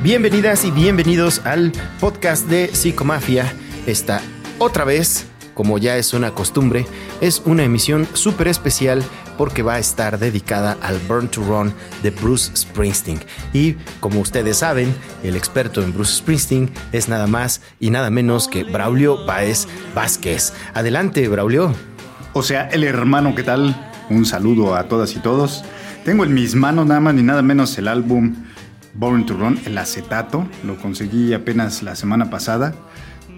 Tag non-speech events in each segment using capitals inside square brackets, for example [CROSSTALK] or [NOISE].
Bienvenidas y bienvenidos al podcast de Psicomafia. Esta otra vez, como ya es una costumbre, es una emisión súper especial porque va a estar dedicada al Burn to Run de Bruce Springsteen. Y como ustedes saben, el experto en Bruce Springsteen es nada más y nada menos que Braulio Baez Vázquez. Adelante, Braulio. O sea, el hermano, ¿qué tal? Un saludo a todas y todos. Tengo en mis manos nada más ni nada menos el álbum Born to Run, el acetato. Lo conseguí apenas la semana pasada.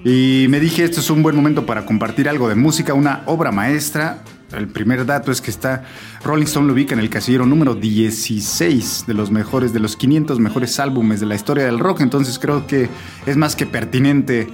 Y me dije, esto es un buen momento para compartir algo de música, una obra maestra. El primer dato es que está Rolling Stone lo ubica en el casillero número 16 de los mejores, de los 500 mejores álbumes de la historia del rock. Entonces creo que es más que pertinente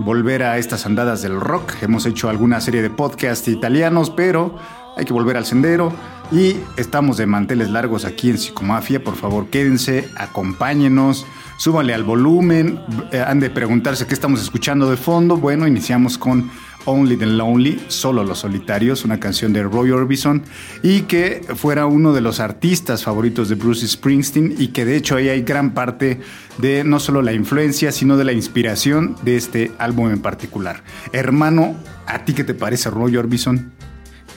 volver a estas andadas del rock. Hemos hecho alguna serie de podcasts italianos, pero hay que volver al sendero. Y estamos de manteles largos aquí en Psicomafia. Por favor, quédense, acompáñenos, súbanle al volumen. Eh, han de preguntarse qué estamos escuchando de fondo. Bueno, iniciamos con Only the Lonely, Solo los Solitarios, una canción de Roy Orbison, y que fuera uno de los artistas favoritos de Bruce Springsteen, y que de hecho ahí hay gran parte de no solo la influencia, sino de la inspiración de este álbum en particular. Hermano, ¿a ti qué te parece Roy Orbison?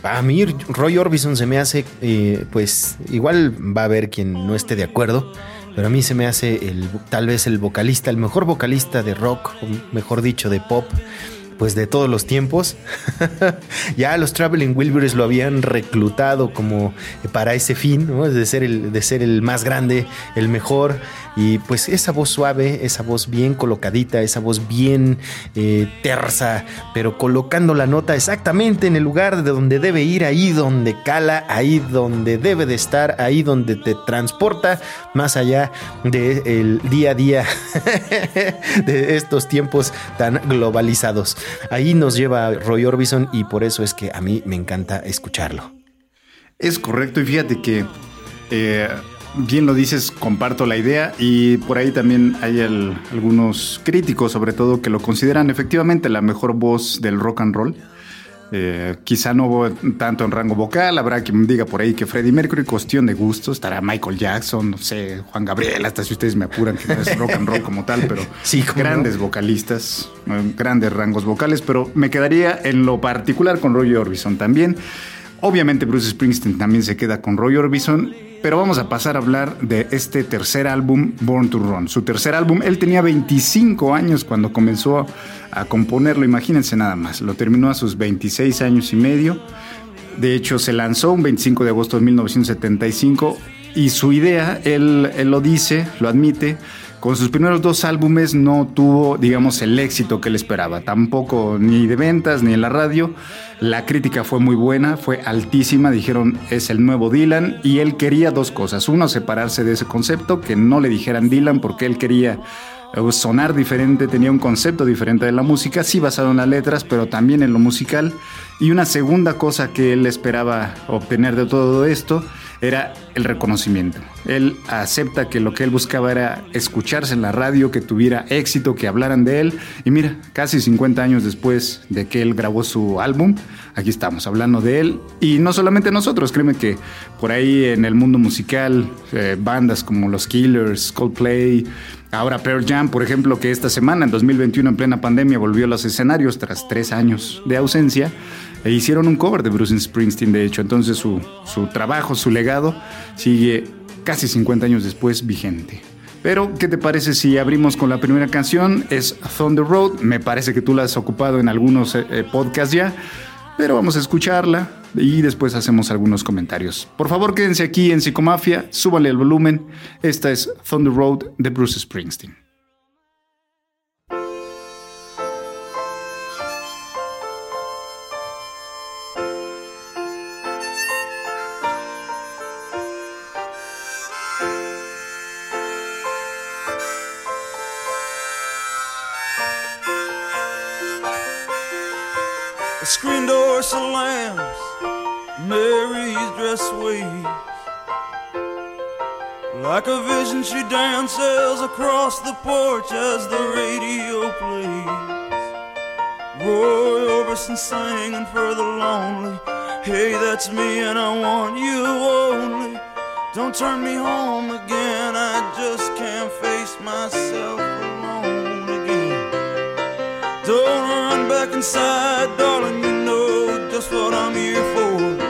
A mí Roy Orbison se me hace, eh, pues igual va a haber quien no esté de acuerdo, pero a mí se me hace el, tal vez el vocalista, el mejor vocalista de rock, o mejor dicho, de pop, pues de todos los tiempos. [LAUGHS] ya los Traveling Wilburys lo habían reclutado como para ese fin, ¿no? de, ser el, de ser el más grande, el mejor. Y pues esa voz suave, esa voz bien colocadita, esa voz bien eh, tersa, pero colocando la nota exactamente en el lugar de donde debe ir, ahí donde cala, ahí donde debe de estar, ahí donde te transporta, más allá del día a día [LAUGHS] de estos tiempos tan globalizados. Ahí nos lleva Roy Orbison y por eso es que a mí me encanta escucharlo. Es correcto y fíjate que... Eh, bien lo dices, comparto la idea y por ahí también hay algunos críticos sobre todo que lo consideran efectivamente la mejor voz del rock and roll. Eh, quizá no tanto en rango vocal, habrá quien diga por ahí que Freddie Mercury, cuestión de gusto, estará Michael Jackson, no sé, Juan Gabriel, hasta si ustedes me apuran que no es rock and roll como tal, pero sí, grandes vocalistas, eh, grandes rangos vocales, pero me quedaría en lo particular con Roy Orbison también. Obviamente Bruce Springsteen también se queda con Roy Orbison pero vamos a pasar a hablar de este tercer álbum, Born to Run. Su tercer álbum, él tenía 25 años cuando comenzó a componerlo, imagínense nada más. Lo terminó a sus 26 años y medio. De hecho, se lanzó un 25 de agosto de 1975 y su idea, él, él lo dice, lo admite, con sus primeros dos álbumes no tuvo, digamos, el éxito que él esperaba, tampoco ni de ventas ni en la radio. La crítica fue muy buena, fue altísima, dijeron es el nuevo Dylan y él quería dos cosas. Uno, separarse de ese concepto, que no le dijeran Dylan porque él quería eh, sonar diferente, tenía un concepto diferente de la música, sí basado en las letras, pero también en lo musical. Y una segunda cosa que él esperaba obtener de todo esto era el reconocimiento. Él acepta que lo que él buscaba era escucharse en la radio, que tuviera éxito, que hablaran de él. Y mira, casi 50 años después de que él grabó su álbum, aquí estamos hablando de él. Y no solamente nosotros, créeme que por ahí en el mundo musical, eh, bandas como los Killers, Coldplay, Ahora Pearl Jam, por ejemplo, que esta semana, en 2021, en plena pandemia, volvió a los escenarios tras tres años de ausencia, e hicieron un cover de Bruce Springsteen, de hecho. Entonces su, su trabajo, su legado, sigue casi 50 años después vigente. Pero, ¿qué te parece si abrimos con la primera canción? Es Thunder Road. Me parece que tú la has ocupado en algunos eh, eh, podcasts ya, pero vamos a escucharla y después hacemos algunos comentarios. Por favor, quédense aquí en Psicomafia, súbale el volumen. Esta es Thunder Road de Bruce Springsteen. and she dances across the porch as the radio plays. Roy Orbison singing for the lonely. Hey, that's me, and I want you only. Don't turn me home again, I just can't face myself alone again. Don't run back inside, darling, you know just what I'm here for.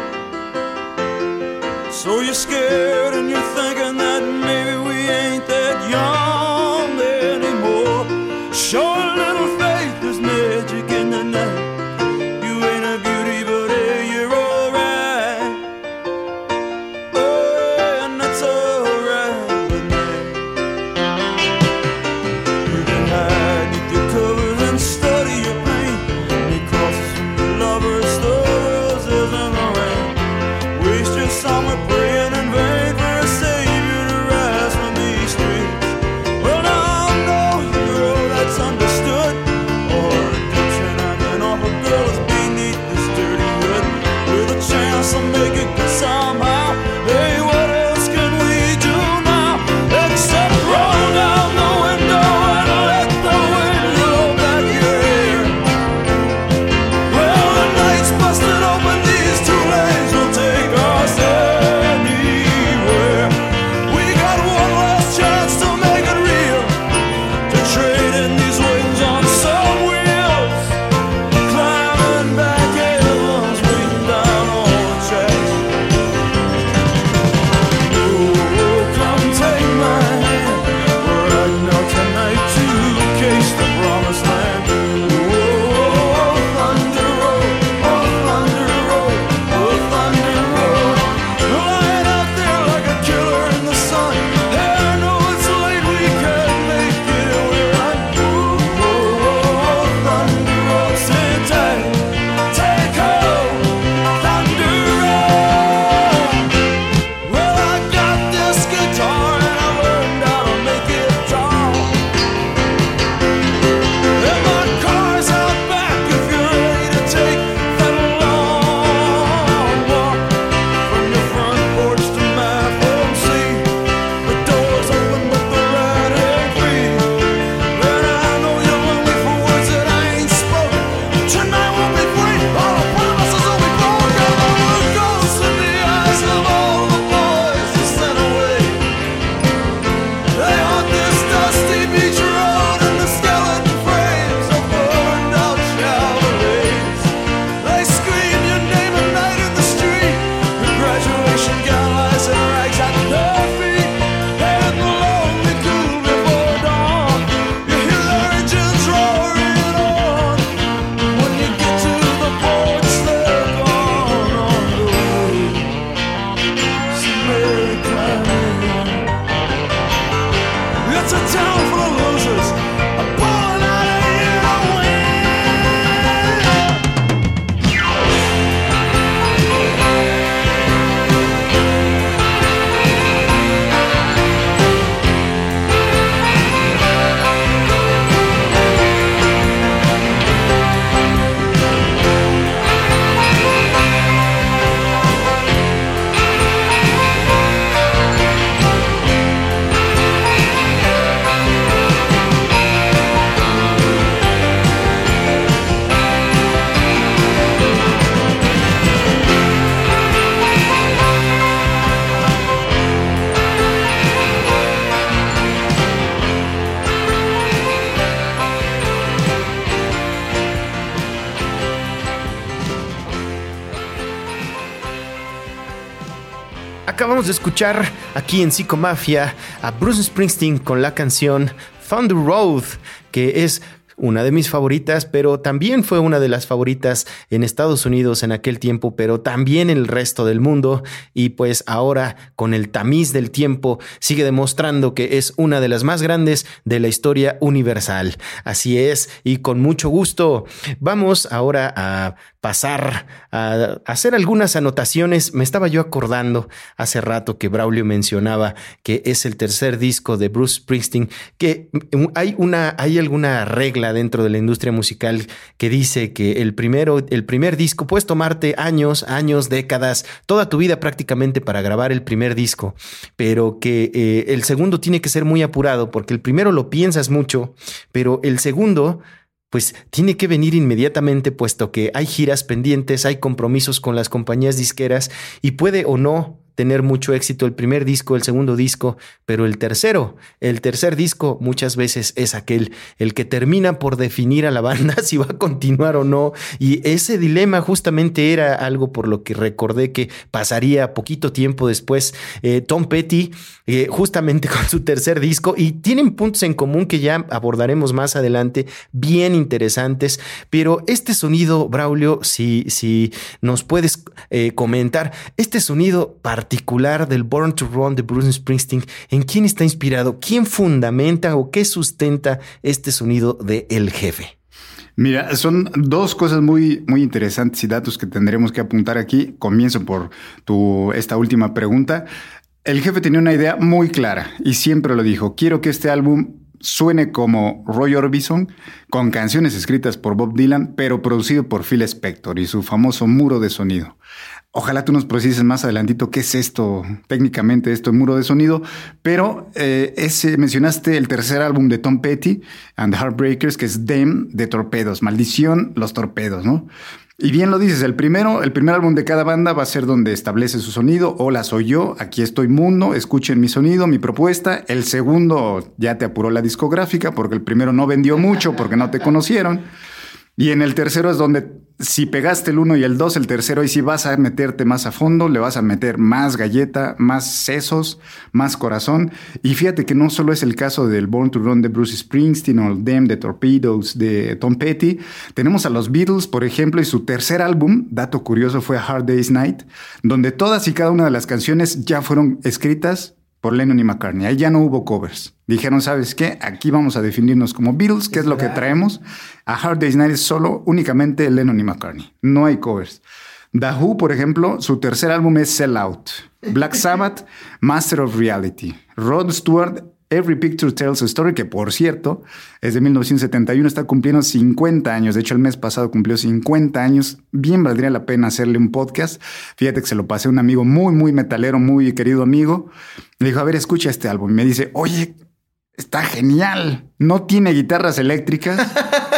So you're scared and you're escuchar aquí en Psicomafia a Bruce Springsteen con la canción Thunder Road, que es una de mis favoritas, pero también fue una de las favoritas en Estados Unidos en aquel tiempo, pero también en el resto del mundo. Y pues ahora, con el tamiz del tiempo, sigue demostrando que es una de las más grandes de la historia universal. Así es, y con mucho gusto vamos ahora a pasar a hacer algunas anotaciones. Me estaba yo acordando hace rato que Braulio mencionaba que es el tercer disco de Bruce Springsteen, que hay una, hay alguna regla dentro de la industria musical que dice que el, primero, el primer disco, puedes tomarte años, años, décadas, toda tu vida prácticamente para grabar el primer disco, pero que eh, el segundo tiene que ser muy apurado porque el primero lo piensas mucho, pero el segundo pues tiene que venir inmediatamente puesto que hay giras pendientes, hay compromisos con las compañías disqueras y puede o no tener mucho éxito el primer disco, el segundo disco, pero el tercero, el tercer disco muchas veces es aquel, el que termina por definir a la banda [LAUGHS] si va a continuar o no. Y ese dilema justamente era algo por lo que recordé que pasaría poquito tiempo después eh, Tom Petty, eh, justamente [LAUGHS] con su tercer disco, y tienen puntos en común que ya abordaremos más adelante, bien interesantes, pero este sonido, Braulio, si, si nos puedes eh, comentar, este sonido particular del Born to Run de Bruce Springsteen, ¿en quién está inspirado? ¿Quién fundamenta o qué sustenta este sonido de El Jefe? Mira, son dos cosas muy, muy interesantes y datos que tendremos que apuntar aquí. Comienzo por tu, esta última pregunta. El jefe tenía una idea muy clara y siempre lo dijo. Quiero que este álbum suene como Roy Orbison, con canciones escritas por Bob Dylan, pero producido por Phil Spector y su famoso muro de sonido. Ojalá tú nos precises más adelantito qué es esto, técnicamente esto, muro de sonido, pero eh, ese, mencionaste el tercer álbum de Tom Petty and the Heartbreakers, que es Dem de Torpedos, Maldición, los Torpedos, ¿no? Y bien lo dices, el primero, el primer álbum de cada banda va a ser donde establece su sonido. Hola, soy yo, aquí estoy mundo, escuchen mi sonido, mi propuesta. El segundo ya te apuró la discográfica porque el primero no vendió mucho porque no te conocieron. Y en el tercero es donde si pegaste el 1 y el 2, el tercero, y si vas a meterte más a fondo, le vas a meter más galleta, más sesos, más corazón. Y fíjate que no solo es el caso del Born to Run de Bruce Springsteen o el Them de Torpedoes de Tom Petty. Tenemos a los Beatles, por ejemplo, y su tercer álbum, dato curioso, fue Hard Day's Night, donde todas y cada una de las canciones ya fueron escritas por Lennon y McCartney. Ahí ya no hubo covers. Dijeron, ¿sabes qué? Aquí vamos a definirnos como Beatles, que es lo que traemos. A Hard Day's Night es solo únicamente Lennon y McCartney. No hay covers. The Who, por ejemplo, su tercer álbum es Sell Out. Black [LAUGHS] Sabbath, Master of Reality. Rod Stewart, Every Picture Tells a Story, que por cierto es de 1971, está cumpliendo 50 años. De hecho, el mes pasado cumplió 50 años. Bien valdría la pena hacerle un podcast. Fíjate que se lo pasé a un amigo muy, muy metalero, muy querido amigo. Le dijo, a ver, escucha este álbum. Y me dice, oye, está genial. No tiene guitarras eléctricas. [LAUGHS]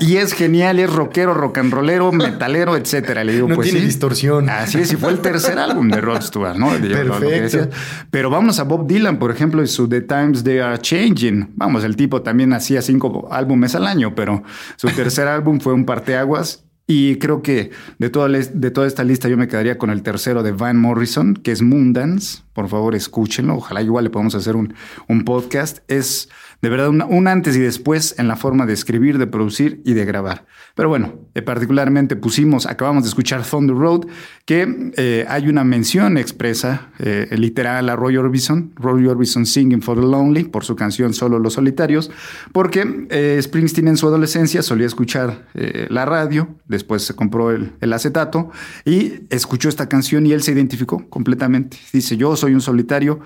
y es genial, es rockero, rock and rollero, metalero, etcétera. Le digo, no pues tiene sí. distorsión. Así es, y fue el tercer álbum de Rod Stewart, ¿no? Que Perfecto. Pero vamos a Bob Dylan, por ejemplo, y su The Times They Are Changing. Vamos, el tipo también hacía cinco álbumes al año, pero su tercer álbum fue un parteaguas. Y creo que de toda, de toda esta lista yo me quedaría con el tercero de Van Morrison, que es Moondance. Por favor, escúchenlo. Ojalá igual le podamos hacer un, un podcast. Es de verdad un, antes y después en la forma de escribir, de producir y de grabar. Pero bueno, eh, particularmente pusimos, acabamos de escuchar Thunder Road, que eh, hay una mención expresa, eh, literal a Roy Orbison, Roy Orbison Singing for the Lonely, por su canción Solo los Solitarios, porque eh, Springsteen en su adolescencia solía escuchar la radio, después se compró el, el acetato y escuchó esta canción y él se identificó completamente. Dice, yo soy un solitario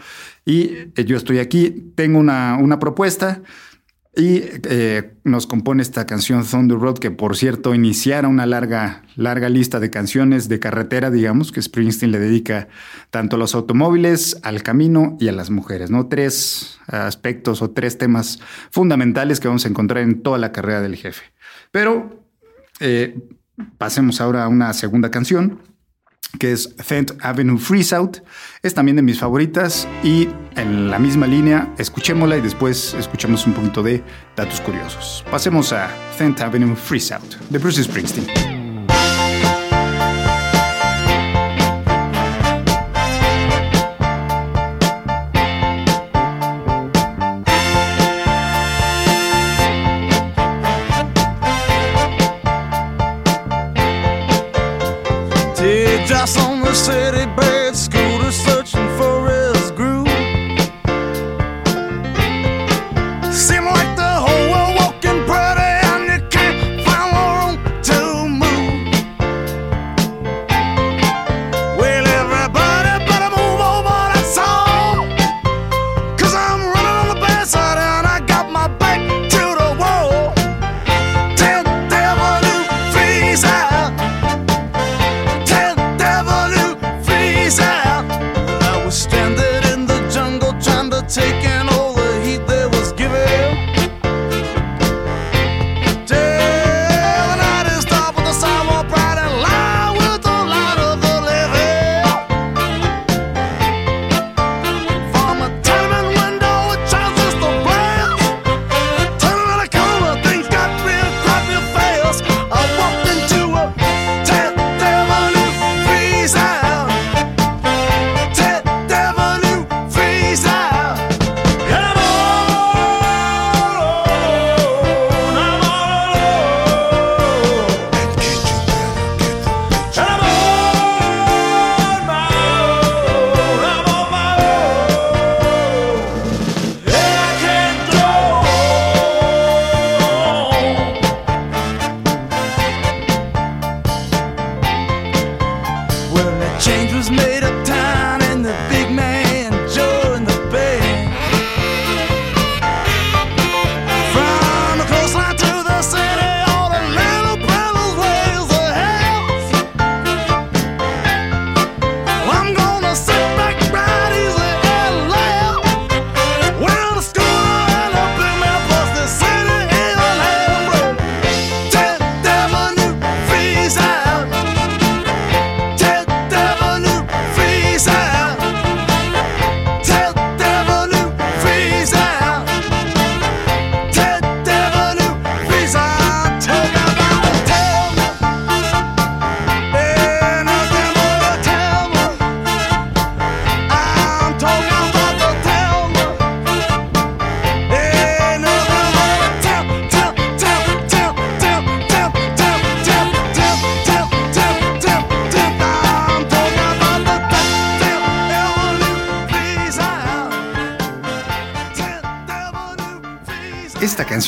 y yo estoy aquí, tengo una, una propuesta. Y eh, nos compone esta canción Thunder Road, que por cierto iniciara una larga, larga lista de canciones de carretera, digamos, que Springsteen le dedica tanto a los automóviles, al camino y a las mujeres, ¿no? Tres aspectos o tres temas fundamentales que vamos a encontrar en toda la carrera del jefe. Pero eh, pasemos ahora a una segunda canción que es Third Avenue Freeze Out. Es también de mis favoritas y en la misma línea, escuchémosla y después escuchamos un poquito de datos curiosos. Pasemos a Third Avenue Freeze Out de Bruce Springsteen.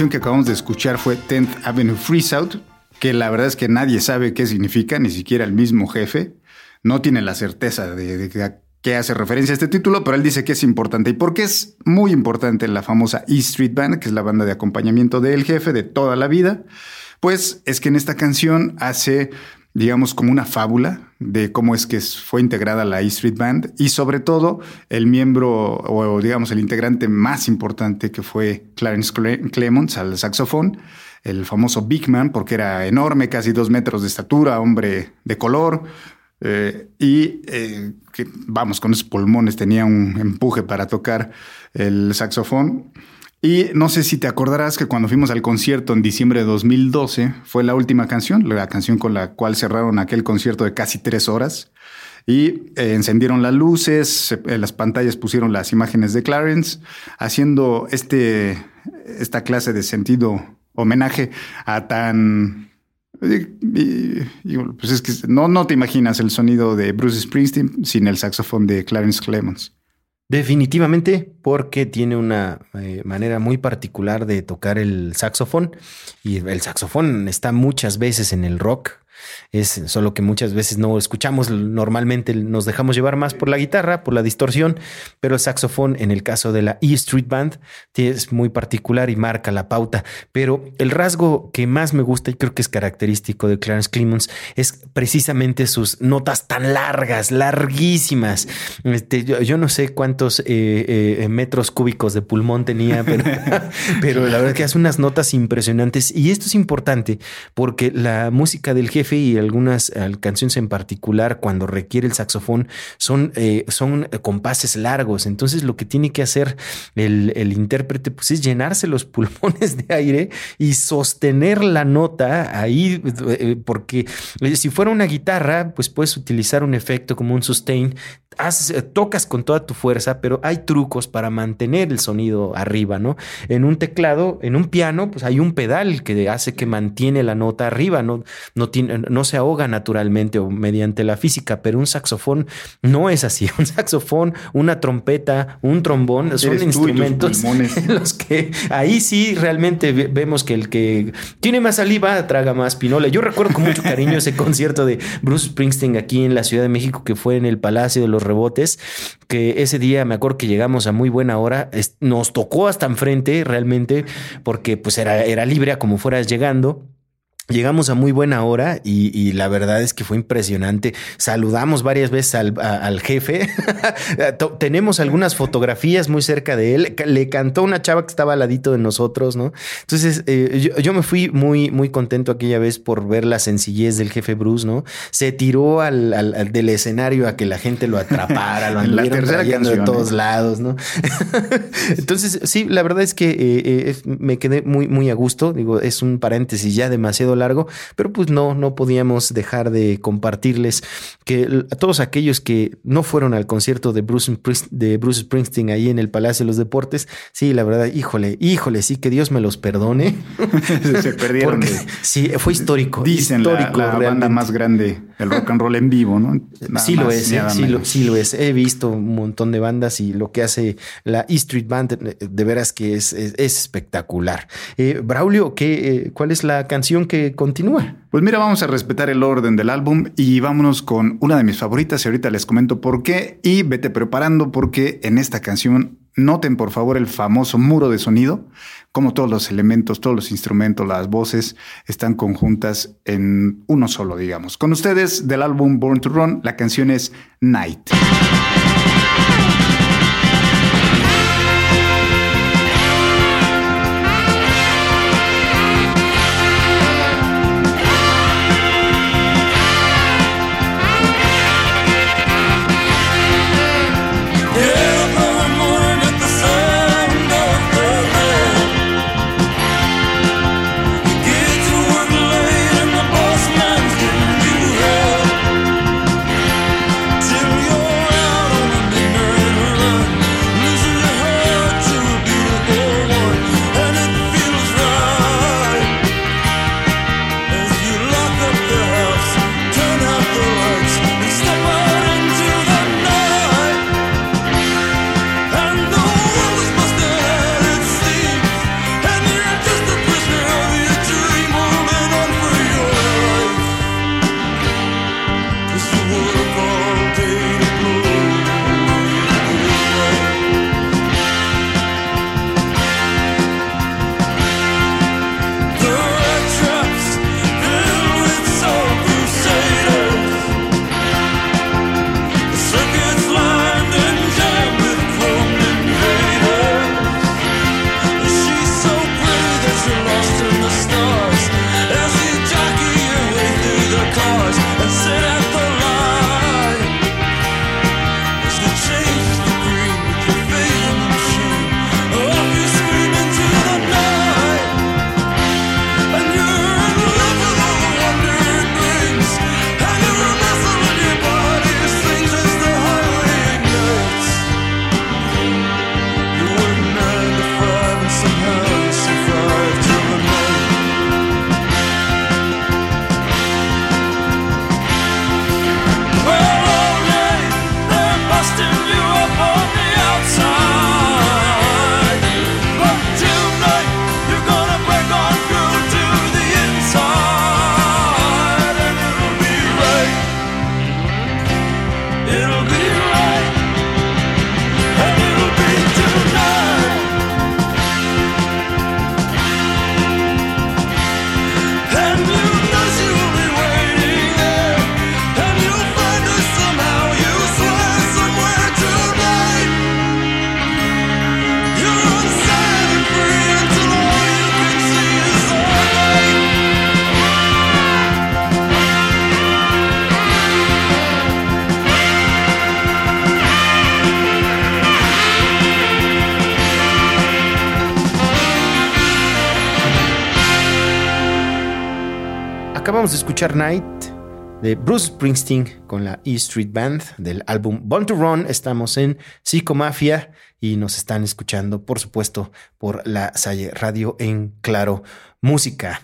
Que acabamos de escuchar fue 10th Avenue Freeze Out, que la verdad es que nadie sabe qué significa, ni siquiera el mismo jefe. No tiene la certeza de, de qué hace referencia este título, pero él dice que es importante. ¿Y por qué es muy importante la famosa E Street Band, que es la banda de acompañamiento del jefe de toda la vida? Pues es que en esta canción hace digamos, como una fábula de cómo es que fue integrada la E Street Band y sobre todo el miembro o digamos el integrante más importante que fue Clarence Clemons al saxofón, el famoso Big Man porque era enorme, casi dos metros de estatura, hombre de color eh, y eh, que, vamos, con esos pulmones tenía un empuje para tocar el saxofón. Y no sé si te acordarás que cuando fuimos al concierto en diciembre de 2012 fue la última canción, la canción con la cual cerraron aquel concierto de casi tres horas. Y eh, encendieron las luces, en las pantallas pusieron las imágenes de Clarence, haciendo este, esta clase de sentido homenaje a tan pues es que no, no te imaginas el sonido de Bruce Springsteen sin el saxofón de Clarence Clemons. Definitivamente, porque tiene una eh, manera muy particular de tocar el saxofón. Y el saxofón está muchas veces en el rock es solo que muchas veces no escuchamos, normalmente nos dejamos llevar más por la guitarra, por la distorsión, pero el saxofón en el caso de la E Street Band es muy particular y marca la pauta. Pero el rasgo que más me gusta y creo que es característico de Clarence Clemons es precisamente sus notas tan largas, larguísimas. Este, yo, no sé cuántos eh, eh, metros cúbicos de pulmón tenía, [LAUGHS] pero, pero la verdad es que hace unas notas impresionantes y esto es importante porque la música del jefe y algunas canciones en particular, cuando requiere el saxofón, son, eh, son compases largos. Entonces, lo que tiene que hacer el, el intérprete pues, es llenarse los [LAUGHS] pulmones de aire y sostener la nota ahí, eh, porque eh, si fuera una guitarra, pues puedes utilizar un efecto como un sustain eh, tocas con toda tu fuerza, pero hay trucos para mantener el sonido arriba, ¿no? En un teclado, en un piano, pues hay un pedal que hace que mantiene la nota arriba, no, no, tiene, no se ahoga naturalmente o mediante la física, pero un saxofón no es así. [LAUGHS] Un saxofón, una trompeta, un trombón, son instrumentos [LAUGHS] en los que ahí sí realmente vemos que el que tiene más saliva traga más pinola. Yo recuerdo con mucho cariño ese [LAUGHS] concierto de Bruce Springsteen aquí en la Ciudad de México que fue en el Palacio de los rebotes, que ese día me acuerdo que llegamos a muy buena hora, nos tocó hasta enfrente realmente, porque pues era, era libre a como fueras llegando. Llegamos a muy buena hora y, la verdad es que fue impresionante. Saludamos varias veces al, jefe. [LAUGHS] Tenemos algunas fotografías muy cerca de él. Le cantó una chava que estaba al ladito de nosotros, ¿no? Entonces eh, yo, me fui muy, muy contento aquella vez por ver la sencillez del jefe Bruce, ¿no? Se tiró al, del escenario a que la gente lo atrapara, lo [LAUGHS] anduvieron trayendo de todos lados, ¿no? [LAUGHS] Entonces sí, la verdad es que eh, eh, me quedé muy, muy a gusto. Digo, es un paréntesis ya demasiado largo, pero pues no, no podíamos dejar de compartirles que a todos aquellos que no fueron al concierto de Bruce, de Bruce Springsteen ahí en el Palacio de los Deportes, sí, la verdad, híjole, híjole, sí, que Dios me los perdone. [LAUGHS] Se perdieron. sí, fue histórico. Dicen histórico, la, banda más grande del rock and roll en vivo, ¿no? sí lo es, eh, sí, lo, sí, lo, es. He visto un montón de bandas y lo que hace la E Street Band, eh, de veras que es, es, espectacular. Eh, Braulio, ¿qué, ¿cuál es la canción que continúa. Pues mira, vamos a respetar el orden del álbum y vámonos con una de mis favoritas y ahorita les comento por qué y vete preparando porque en esta canción noten por favor el famoso muro de sonido, como todos los elementos, todos los instrumentos, las voces están conjuntas en uno solo, digamos. Con ustedes del álbum Born to Run, la canción es Night. Night de Bruce Springsteen con la E Street Band del álbum Born to Run. Estamos en Psicomafia y nos están escuchando, por supuesto, por la Salle Radio en Claro Música.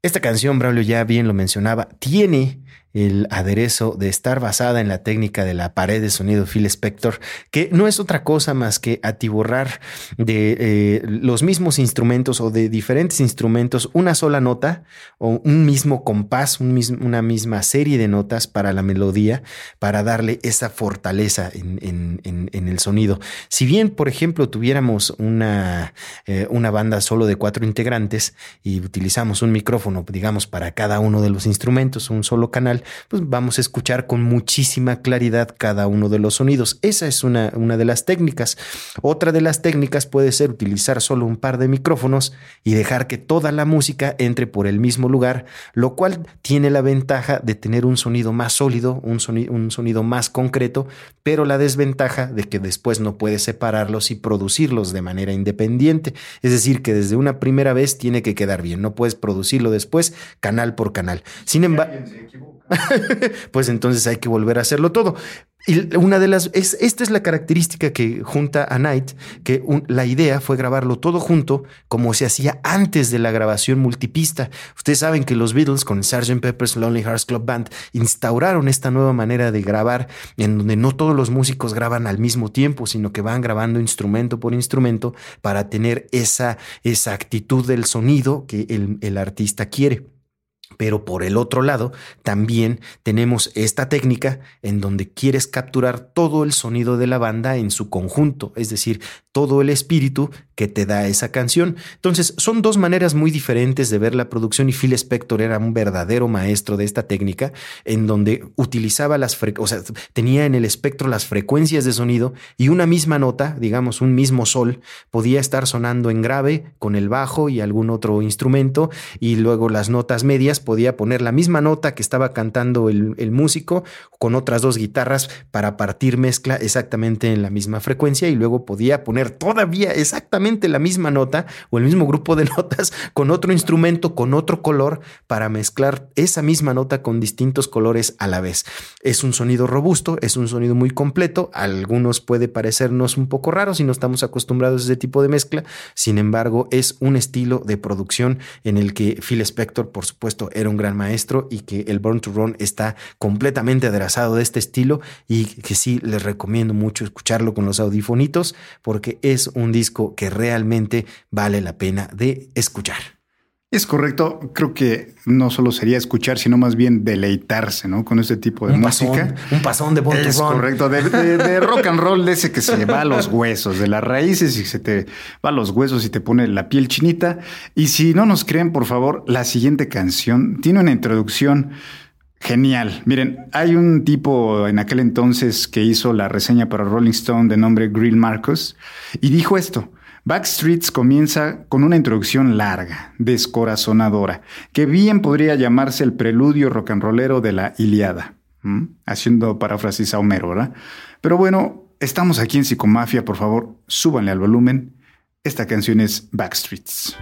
Esta canción, Braulio ya bien lo mencionaba, tiene el aderezo de estar basada en la técnica de la pared de sonido Phil Spector, que no es otra cosa más que atiborrar de eh, los mismos instrumentos o de diferentes instrumentos una sola nota o un mismo compás, una misma serie de notas para la melodía, para darle esa fortaleza en, el sonido. Si bien, por ejemplo, tuviéramos una, eh, una banda solo de cuatro integrantes y utilizamos un micrófono, digamos, para cada uno de los instrumentos, un solo canal, pues vamos a escuchar con muchísima claridad cada uno de los sonidos. Esa es una, una de las técnicas. Otra de las técnicas puede ser utilizar solo un par de micrófonos y dejar que toda la música entre por el mismo lugar, lo cual tiene la ventaja de tener un sonido más sólido, un sonido, un sonido más concreto, pero la desventaja de que después no puedes separarlos y producirlos de manera independiente. Es decir, que desde una primera vez tiene que quedar bien, no puedes producirlo después canal por canal. Sin embargo... [LAUGHS] pues entonces hay que volver a hacerlo todo. Y una de las, es, esta es la característica que junta a Night, que la idea fue grabarlo todo junto, como se hacía antes de la grabación multipista. Ustedes saben que los Beatles con Sgt. Pepper's Lonely Hearts Club Band instauraron esta nueva manera de grabar, en donde no todos los músicos graban al mismo tiempo, sino que van grabando instrumento por instrumento para tener esa, esa actitud del sonido que el, el artista quiere. Pero por el otro lado, también tenemos esta técnica en donde quieres capturar todo el sonido de la banda en su conjunto, es decir, todo el espíritu que te da esa canción. Entonces, son dos maneras muy diferentes de ver la producción y Phil Spector era un verdadero maestro de esta técnica en donde utilizaba las o sea, tenía en el espectro las frecuencias de sonido y una misma nota, digamos, un mismo sol, podía estar sonando en grave con el bajo y algún otro instrumento y luego las notas medias podía poner la misma nota que estaba cantando el, el músico con otras dos guitarras para partir mezcla exactamente en la misma frecuencia y luego podía poner todavía exactamente la misma nota o el mismo grupo de [LAUGHS] notas con otro instrumento, con otro color, para mezclar esa misma nota con distintos colores a la vez. Es un sonido robusto, es un sonido muy completo, a algunos puede parecernos un poco raro si no estamos acostumbrados a ese tipo de mezcla, sin embargo es un estilo de producción en el que Phil Spector, por supuesto, era un gran maestro y que el Born to Run está completamente aderezado de este estilo y que sí les recomiendo mucho escucharlo con los audifonitos porque es un disco que realmente vale la pena de escuchar. Es correcto, creo que no solo sería escuchar, sino más bien deleitarse, ¿no? Con este tipo de música. un pasón de Es correcto, de, rock and roll, de ese que se va a los [LAUGHS] huesos, de las raíces y se te va a los huesos y te pone la piel chinita. Y si no nos creen, por favor, la siguiente canción tiene una introducción Genial. Miren, hay un tipo en aquel entonces que hizo la reseña para Rolling Stone de nombre Grill Marcos y dijo esto. Backstreets comienza con una introducción larga, descorazonadora, que bien podría llamarse el preludio rock and rollero de la Iliada, haciendo paráfrasis a Homero, ¿verdad? Pero bueno, estamos aquí en Psicomafia, por favor, súbanle al volumen. Esta canción es Backstreets.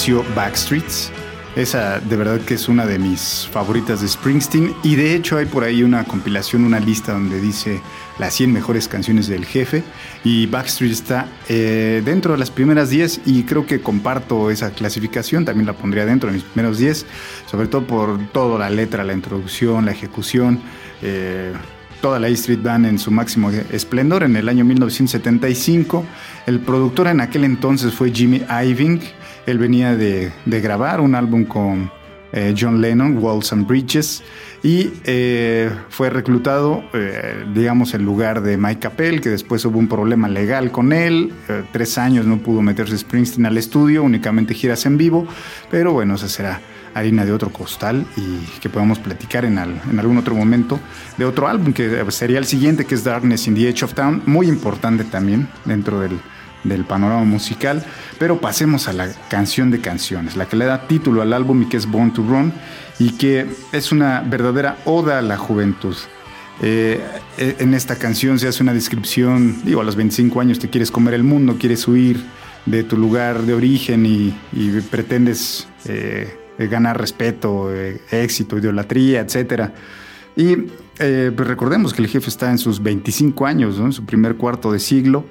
¿Qué les pareció Backstreets? Esa de verdad que es una de mis favoritas de Springsteen y de hecho hay por ahí una compilación, una lista donde dice las 100 mejores canciones del jefe y Backstreet está eh, dentro de las primeras 10 y creo que comparto esa clasificación, también la pondría dentro de mis primeros 10, sobre todo por toda la letra, la introducción, la ejecución. eh, toda la E Street Band en su máximo esplendor en el año 1975. El productor en aquel entonces fue Jimmy Iovine. Él venía de, de grabar un álbum con eh, John Lennon, Walls and Bridges, y eh, fue reclutado, eh, digamos, en lugar de Mike Capel, que después hubo un problema legal con él. Eh, tres años no pudo meterse Springsteen al estudio, únicamente giras en vivo, pero bueno, esa será harina de otro costal y que podamos platicar en, al- en algún otro momento de otro álbum que sería el siguiente, que es Darkness in the Edge of Town, muy importante también dentro del, del panorama musical. Pero pasemos a la canción de canciones, la que le da título al álbum y que es Born to Run y que es una verdadera oda a la juventud. Eh, eh, en esta canción se hace una descripción, digo, a los 25 años te quieres comer el mundo, quieres huir de tu lugar de origen y, pretendes eh, ganar respeto, éxito, idolatría, etc. Y pues recordemos que el jefe está en sus 25 años, en su primer cuarto de siglo,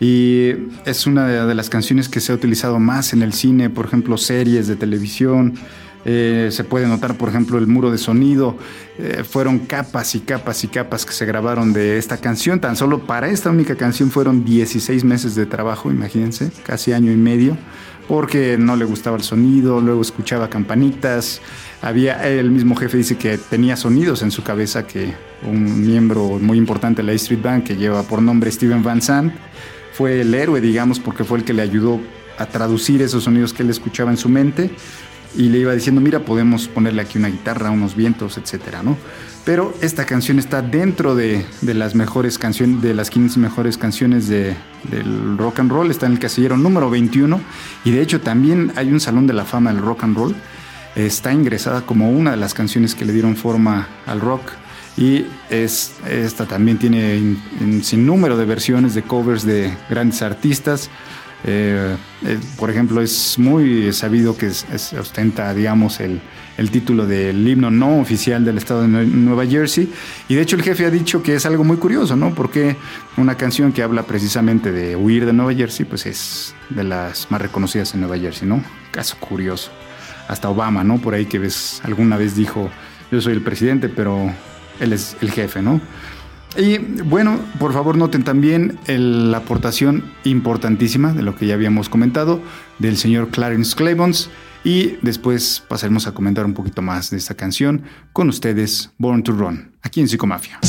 y es una de, las canciones que se ha utilizado más en el cine, por ejemplo, series de televisión. Eh, se puede notar, por ejemplo, el muro de sonido. Eh, fueron capas y capas y capas que se grabaron de esta canción. Tan solo para esta única canción fueron 16 meses de trabajo, imagínense, casi año y medio, porque no le gustaba el sonido, luego escuchaba campanitas. Había, el mismo jefe dice que tenía sonidos en su cabeza que un miembro muy importante de la Street Band, que lleva por nombre Steven Van Sant, fue el héroe, digamos, porque fue el que le ayudó a traducir esos sonidos que él escuchaba en su mente y le iba diciendo, mira, podemos ponerle aquí una guitarra, unos vientos, etcétera, ¿no? Pero esta canción está dentro de, las mejores canciones, de las 15 mejores canciones de, del rock and roll, está en el casillero número 21 y de hecho también hay un salón de la fama del rock and roll, está ingresada como una de las canciones que le dieron forma al rock y es, esta también tiene un sinnúmero de versiones de covers de grandes artistas. Eh, eh, por ejemplo, es muy sabido que ostenta, digamos, el, el, título del himno no oficial del estado de Nueva Jersey. Y de hecho el jefe ha dicho que es algo muy curioso, ¿no? Porque una canción que habla precisamente de huir de Nueva Jersey, pues es de las más reconocidas en Nueva Jersey, ¿no? Caso curioso. Hasta Obama, ¿no? Por ahí que ves, alguna vez dijo, yo soy el presidente, pero él es el jefe, ¿no? Y bueno, por favor noten también la aportación importantísima de lo que ya habíamos comentado del señor Clarence Clemons y después pasaremos a comentar un poquito más de esta canción con ustedes Born to Run aquí en Psicomafia.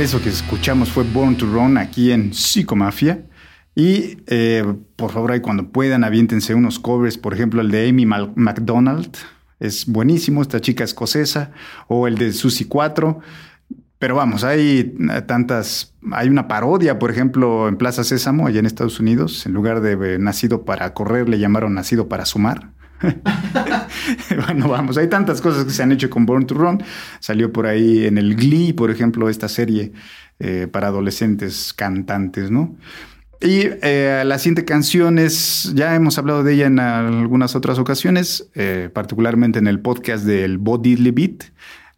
eso que escuchamos fue Born to Run aquí en Psicomafia. Y eh, por favor, ahí cuando puedan, aviéntense unos covers, por ejemplo, el de Amy Mal McDonald, es buenísimo, esta chica escocesa, o el de Susi 4. Pero vamos, hay eh, tantas, hay una parodia, por ejemplo, en Plaza Sésamo, allá en Estados Unidos, en lugar de eh, Nacido para correr, le llamaron Nacido para sumar. [LAUGHS] bueno, vamos, hay tantas cosas que se han hecho con Born to Run. Salió por ahí en el Glee, por ejemplo, esta serie eh, para adolescentes cantantes, ¿no? Y la siguiente canción es, ya hemos hablado de ella en algunas otras ocasiones, particularmente en el podcast del Bo Diddley Beat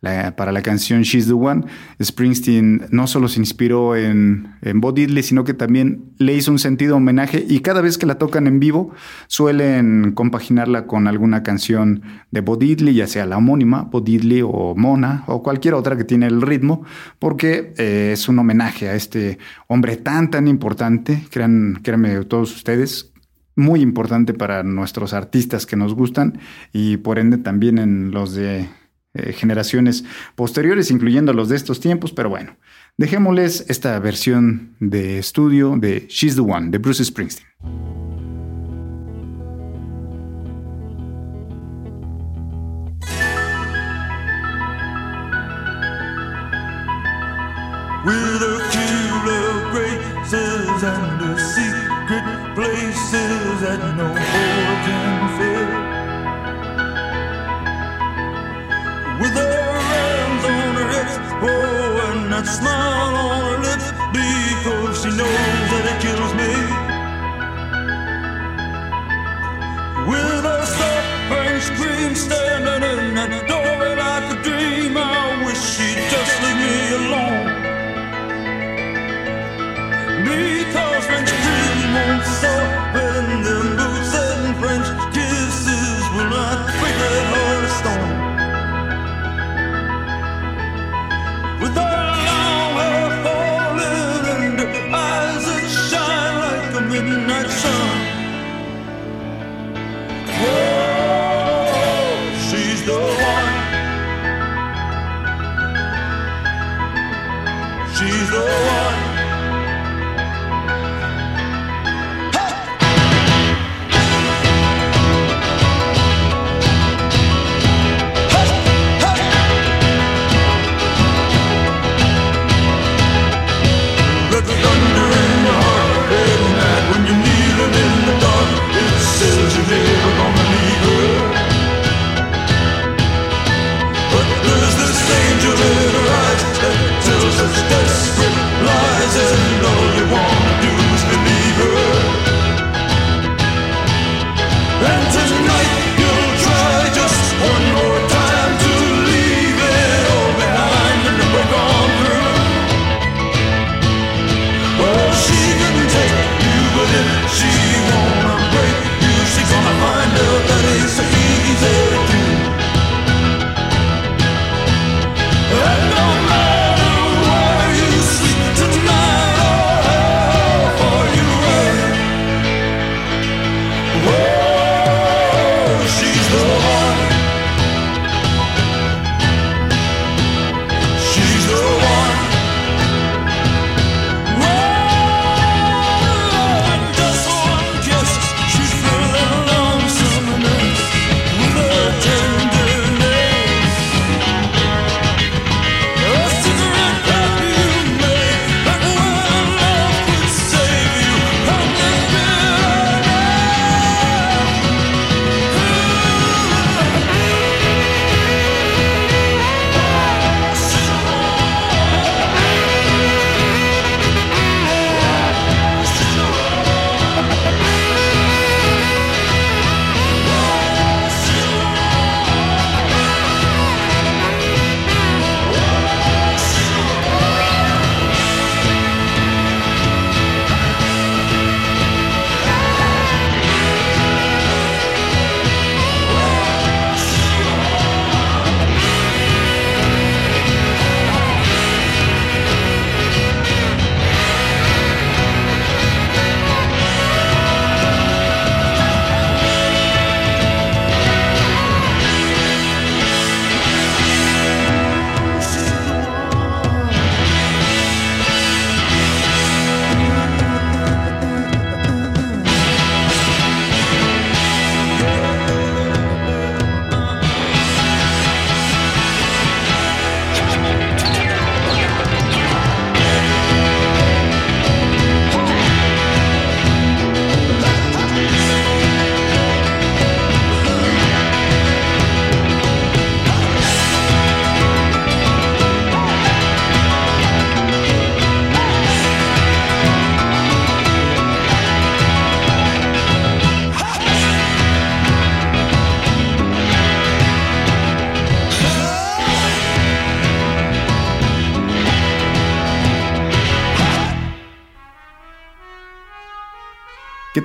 para la canción She's the One, Springsteen no solo se inspiró en, en Bo sino que también le hizo un sentido homenaje y cada vez que la tocan en vivo suelen compaginarla con alguna canción de Bo ya sea la homónima, Bo Diddley o Mona o cualquier otra que tiene el ritmo, porque eh, es un homenaje a este hombre tan, tan importante, crean, créanme todos ustedes, muy importante para nuestros artistas que nos gustan y por ende también en los de eh, generaciones posteriores, incluyendo los de estos tiempos, pero bueno, dejémosles esta versión de estudio de She's the One de Bruce Springsteen.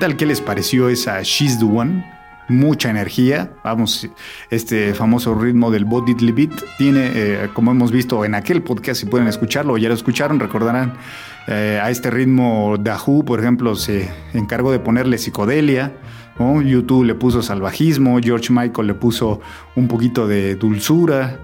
Tal? ¿Qué les pareció esa She's the One? Mucha energía, vamos, este famoso ritmo del Body Beat tiene, eh, como hemos visto en aquel podcast, si pueden escucharlo ya lo escucharon, recordarán eh, a este ritmo Dahu, por ejemplo, se encargó de ponerle psicodelia, YouTube le puso salvajismo, George Michael le puso un poquito de dulzura,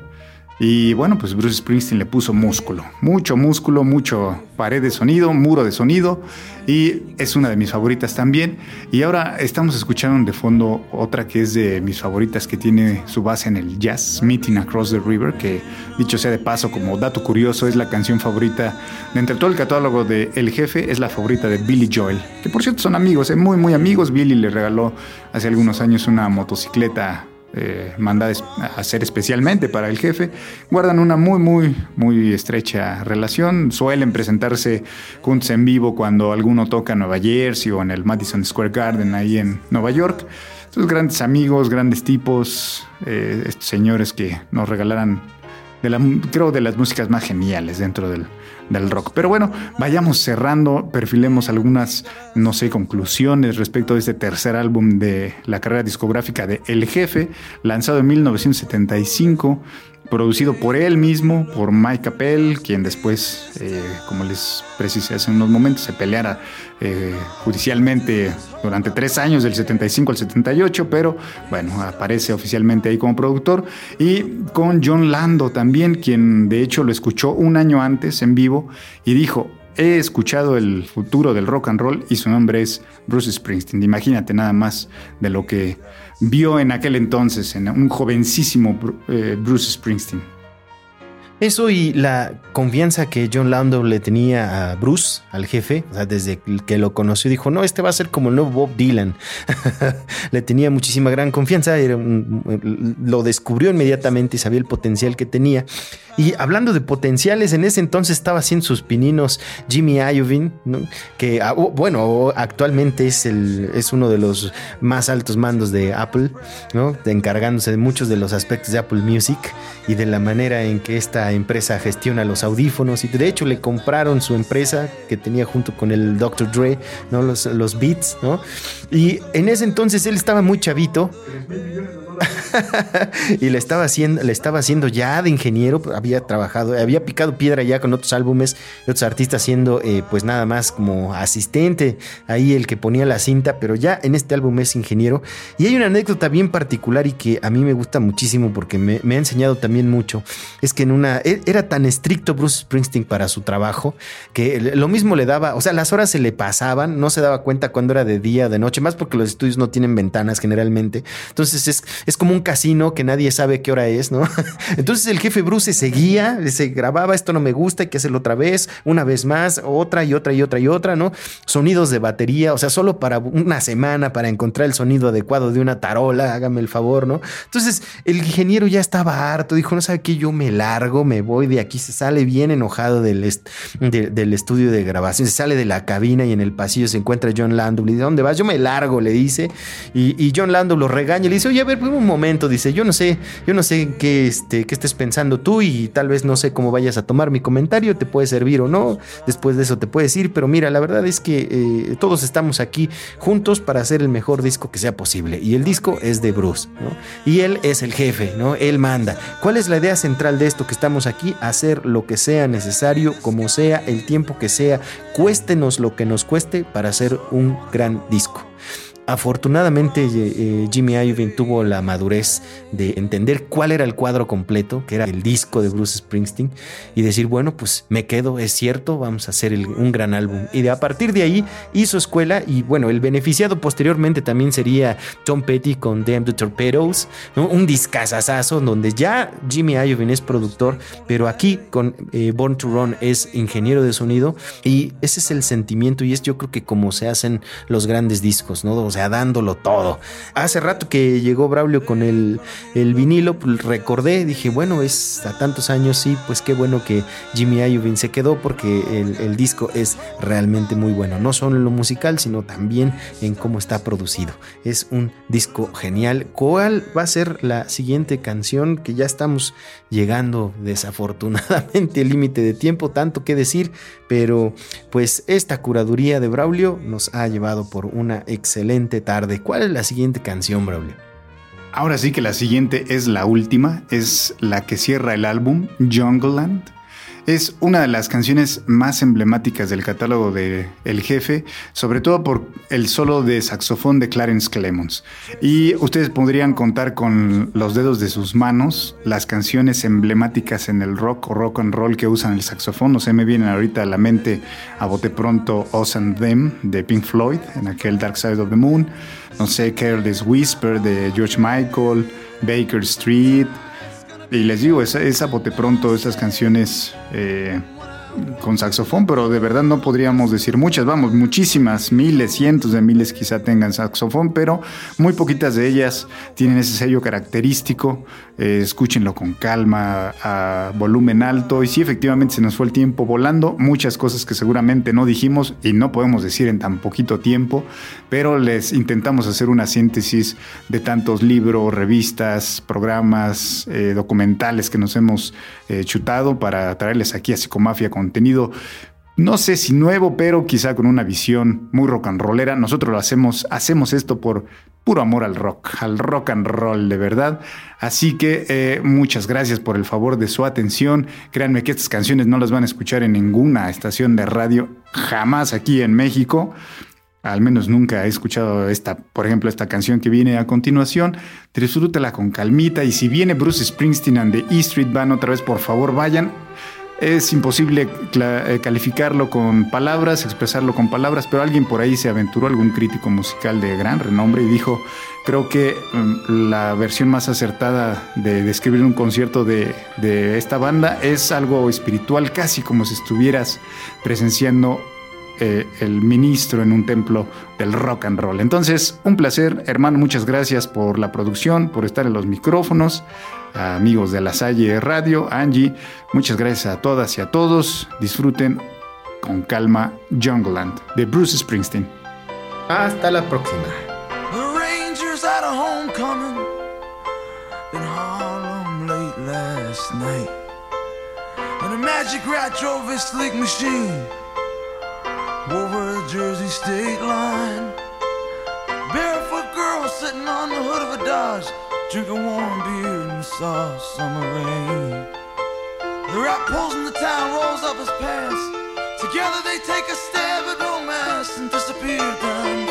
y bueno, pues Bruce Springsteen le puso músculo, mucho músculo, mucho pared de sonido, muro de sonido y es una de mis favoritas también. Y ahora estamos escuchando de fondo otra que es de mis favoritas que tiene su base en el jazz, Meeting Across the River, que dicho sea de paso como dato curioso es la canción favorita de entre todo el catálogo de El Jefe, es la favorita de Billy Joel, que por cierto son amigos, ¿eh? muy muy amigos. Billy le regaló hace algunos años una motocicleta eh, mandada a hacer especialmente para el jefe, guardan una muy, muy, muy estrecha relación. Suelen presentarse juntos en vivo cuando alguno toca en Nueva Jersey o en el Madison Square Garden ahí en Nueva York. Estos grandes amigos, grandes tipos, eh, estos señores que nos regalaran, de la, creo, de las músicas más geniales dentro del, del rock. Pero bueno, vayamos cerrando, perfilemos algunas, no sé, conclusiones respecto de este tercer álbum de la carrera discográfica de El Jefe, lanzado en 1975 producido por él mismo, por Mike Capel, quien después, eh, como les precisé hace unos momentos, se peleara eh, judicialmente durante tres años, del 75 al 78, pero bueno, aparece oficialmente ahí como productor, y con John Lando también, quien de hecho lo escuchó un año antes en vivo y dijo, he escuchado el futuro del rock and roll y su nombre es Bruce Springsteen. Imagínate nada más de lo que vio en aquel entonces, en un jovencísimo eh, Bruce Springsteen. Eso y la confianza que John Lando le tenía a Bruce, al jefe, o sea, desde que lo conoció, dijo, no, este va a ser como el nuevo Bob Dylan. [LAUGHS] le tenía muchísima gran confianza, lo descubrió inmediatamente y sabía el potencial que tenía. Y hablando de potenciales, en ese entonces estaba haciendo sus pininos Jimmy Iovine, que ah, oh, bueno, actualmente es, el, es uno de los más altos mandos de Apple, ¿no? encargándose de muchos de los aspectos de Apple Music y de la manera en que esta empresa gestiona los audífonos. Y de hecho le compraron su empresa que tenía junto con el Dr. Dre, ¿no? los, los Beats. ¿no? Y en ese entonces él estaba muy chavito. [LAUGHS] y le estaba haciendo, le estaba haciendo ya de ingeniero, había trabajado, había picado piedra ya con otros álbumes de otros artistas siendo eh, pues nada más como asistente, ahí el que ponía la cinta, pero ya en este álbum es ingeniero. Y hay una anécdota bien particular y que a mí me gusta muchísimo porque me, me ha enseñado también mucho, es que en una, e, era tan estricto Bruce Springsteen para su trabajo que lo mismo le daba, o sea, las horas se le pasaban, no se daba cuenta cuándo era de día o de noche, más porque los estudios no tienen ventanas generalmente. Entonces es, es como un casino que nadie sabe qué hora es, ¿no? [LAUGHS] Entonces el jefe Bruce seguía, se grababa, esto no me gusta, hay que hacerlo otra vez, una vez más, otra y otra y otra y otra, ¿no? Sonidos de batería, o sea, solo para una semana para encontrar el sonido adecuado de una tarola, hágame el favor, ¿no? Entonces el ingeniero ya estaba harto, dijo, no sabe qué, yo me largo, me voy de aquí, se sale bien enojado del, del estudio de grabación, se sale de la cabina y en el pasillo se encuentra John Landau, le dice, ¿dónde vas? Yo me largo, le dice, y, John Landau lo regaña, le dice, oye, a ver, un momento, dice, yo no sé, yo no sé qué, este, qué estés pensando tú y tal vez no sé cómo vayas a tomar mi comentario, te puede servir o no, después de eso te puedes ir, pero mira, la verdad es que eh, todos estamos aquí juntos para hacer el mejor disco que sea posible y el disco es de Bruce, ¿no? Y él es el jefe, ¿no? Él manda. ¿Cuál es la idea central de esto que estamos aquí? Hacer lo que sea necesario, como sea, el tiempo que sea, cuéstenos lo que nos cueste para hacer un gran disco. Afortunadamente eh, eh, Jimmy Iovine tuvo la madurez de entender cuál era el cuadro completo, que era el disco de Bruce Springsteen, y decir, bueno, pues me quedo, es cierto, vamos a hacer un gran álbum. Y de, a partir de ahí hizo escuela y bueno, el beneficiado posteriormente también sería Tom Petty con Damn the Torpedoes, un discazazazo donde ya Jimmy Iovine es productor, pero aquí con eh, Born to Run es ingeniero de sonido y ese es el sentimiento y es yo creo que como se hacen los grandes discos, ¿no? O sea, dándolo todo. Hace rato que llegó Braulio con el, el vinilo, pues, recordé, dije, bueno, es a tantos años, sí, pues qué bueno que Jimmy Iovine se quedó porque el, el disco es realmente muy bueno, no solo en lo musical, sino también en cómo está producido. Es un disco genial. ¿Cuál va a ser la siguiente canción que ya estamos llegando desafortunadamente [LAUGHS] el límite de tiempo, tanto que decir, pero pues esta curaduría de Braulio nos ha llevado por una excelente tarde. ¿Cuál es la siguiente canción, Braulio? Ahora sí que la siguiente es la última, es la que cierra el álbum, Jungleland. Es una de las canciones más emblemáticas del catálogo de El Jefe, sobre todo por el solo de saxofón de Clarence Clemons. Y ustedes podrían contar con los dedos de sus manos las canciones emblemáticas en el rock o rock and roll que usan el saxofón. No sé, me vienen ahorita a la mente a bote pronto Us and Them de Pink Floyd en aquel Dark Side of the Moon. No sé, Careless Whisper de George Michael, Baker Street. Y les digo, esa, esa bote pronto, esas canciones eh, con saxofón, pero de verdad no podríamos decir muchas, vamos, muchísimas, miles, cientos de miles quizá tengan saxofón, pero muy poquitas de ellas tienen ese sello característico. Eh, escúchenlo con calma, a volumen alto. Y sí, efectivamente se nos fue el tiempo volando. Muchas cosas que seguramente no dijimos y no podemos decir en tan poquito tiempo, pero les intentamos hacer una síntesis de tantos libros, revistas, programas, eh, documentales que nos hemos eh, chutado para traerles aquí a Psicomafia contenido no sé si nuevo, pero quizá con una visión muy rock and rollera. Nosotros lo hacemos, hacemos esto por puro amor al rock, al rock and roll de verdad. Así que eh, muchas gracias por el favor de su atención. Créanme que estas canciones no las van a escuchar en ninguna estación de radio, jamás aquí en México. Al menos nunca he escuchado esta, por ejemplo, esta canción que viene a continuación. Disfrútala con calmita y si viene Bruce Springsteen and the E Street Band otra vez, por favor vayan es imposible eh, calificarlo con palabras, expresarlo con palabras, pero alguien por ahí se aventuró, algún crítico musical de gran renombre, y dijo, creo que mm, la versión más acertada de describir un concierto de, de esta banda es algo espiritual, casi como si estuvieras presenciando eh, el ministro en un templo del rock and roll. Entonces, un placer, hermano, muchas gracias por la producción, por estar en los micrófonos, amigos de la Salle Radio, Angie, muchas gracias a todas y a todos. Disfruten con calma Jungleland de Bruce Springsteen. Hasta la próxima. The Rangers had a homecoming in Harlem late last night. And a magic rat drove his sleek machine over the Jersey state line. Barefoot girl sitting on the hood of a Dodge, drinking warm beer in the soft summer rain. The rat pulls in the town, rolls up his pants. Together they take a stab at romance and disappear down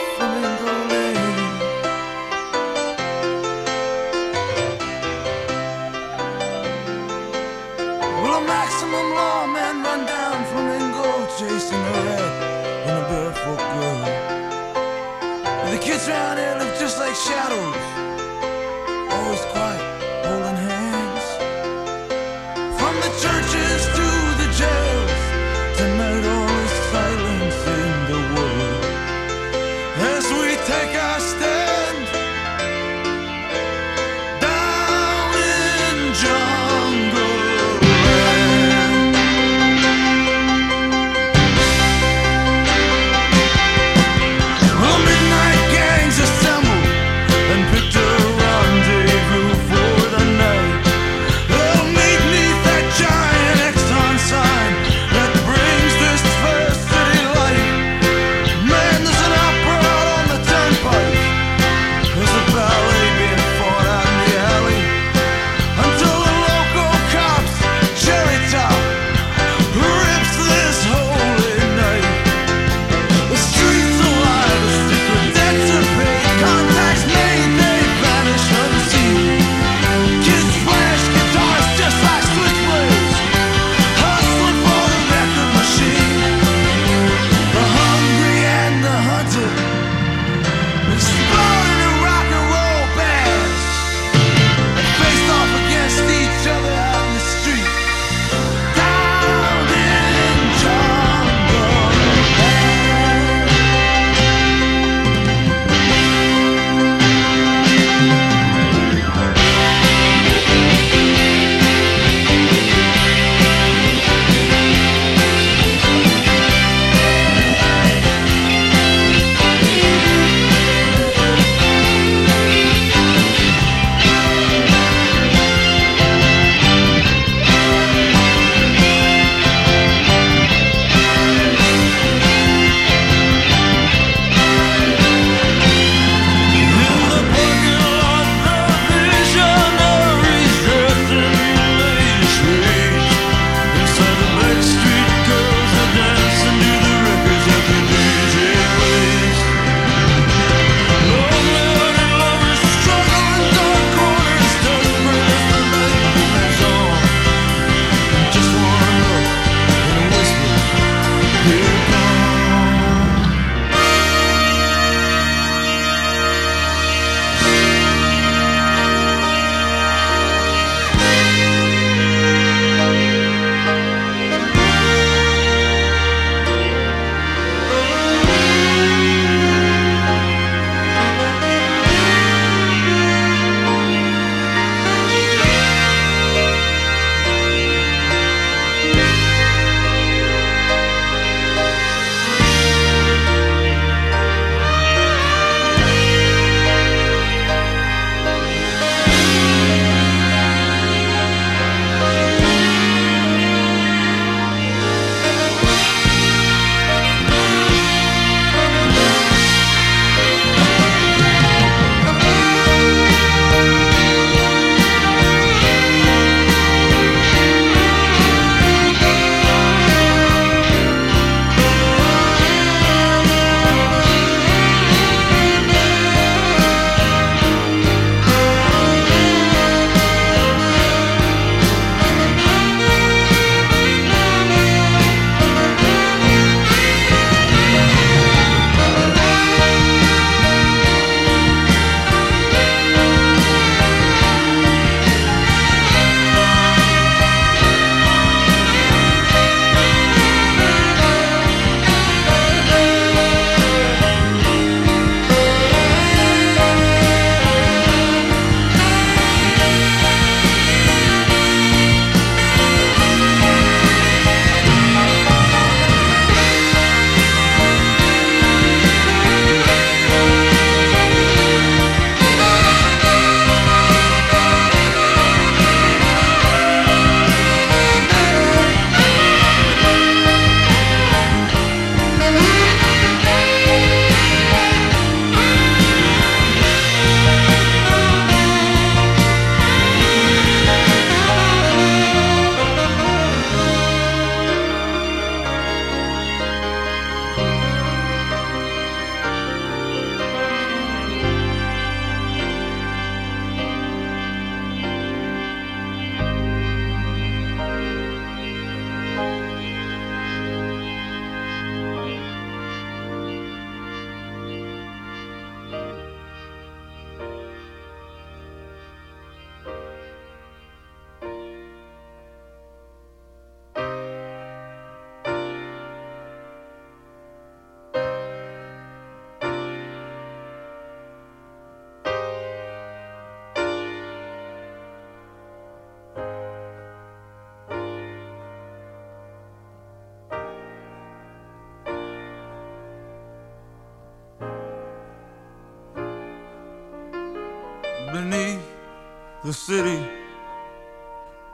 city,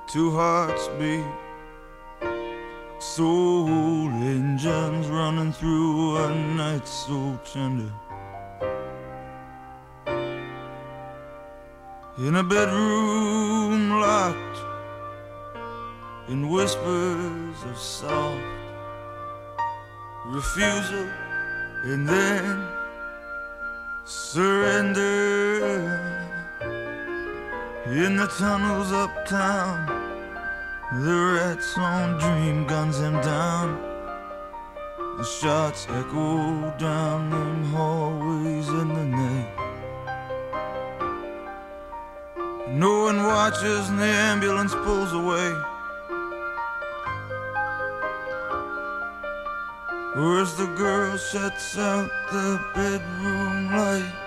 two hearts beat. Soul engines running through a night so tender. In a bedroom locked in whispers of soft refusal and then surrender. In the tunnels uptown, the rats on dream guns him down. The shots echo down them hallways in the night. No one watches and the ambulance pulls away. Where's the girl shuts out the bedroom light?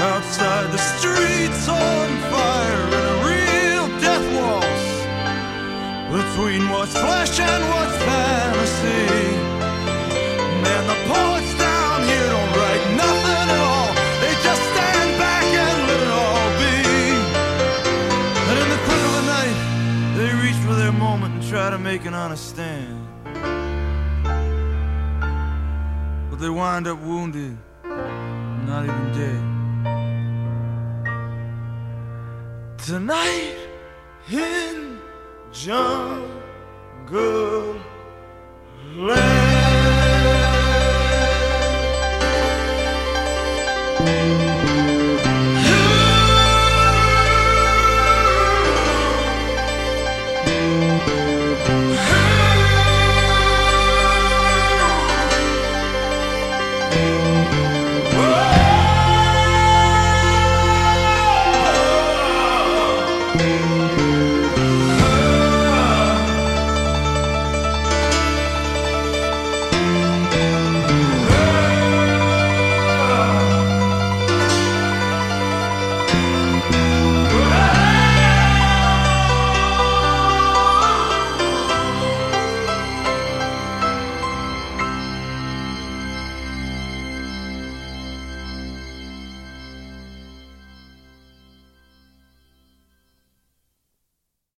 Outside the streets on fire in a real death waltz between what's flesh and what's fantasy. Man, the poets down here don't write nothing at all. They just stand back and let it all be. And in the quick of the night, they reach for their moment and try to make an honest stand. But they wind up wounded, not even dead. Tonight in jungle.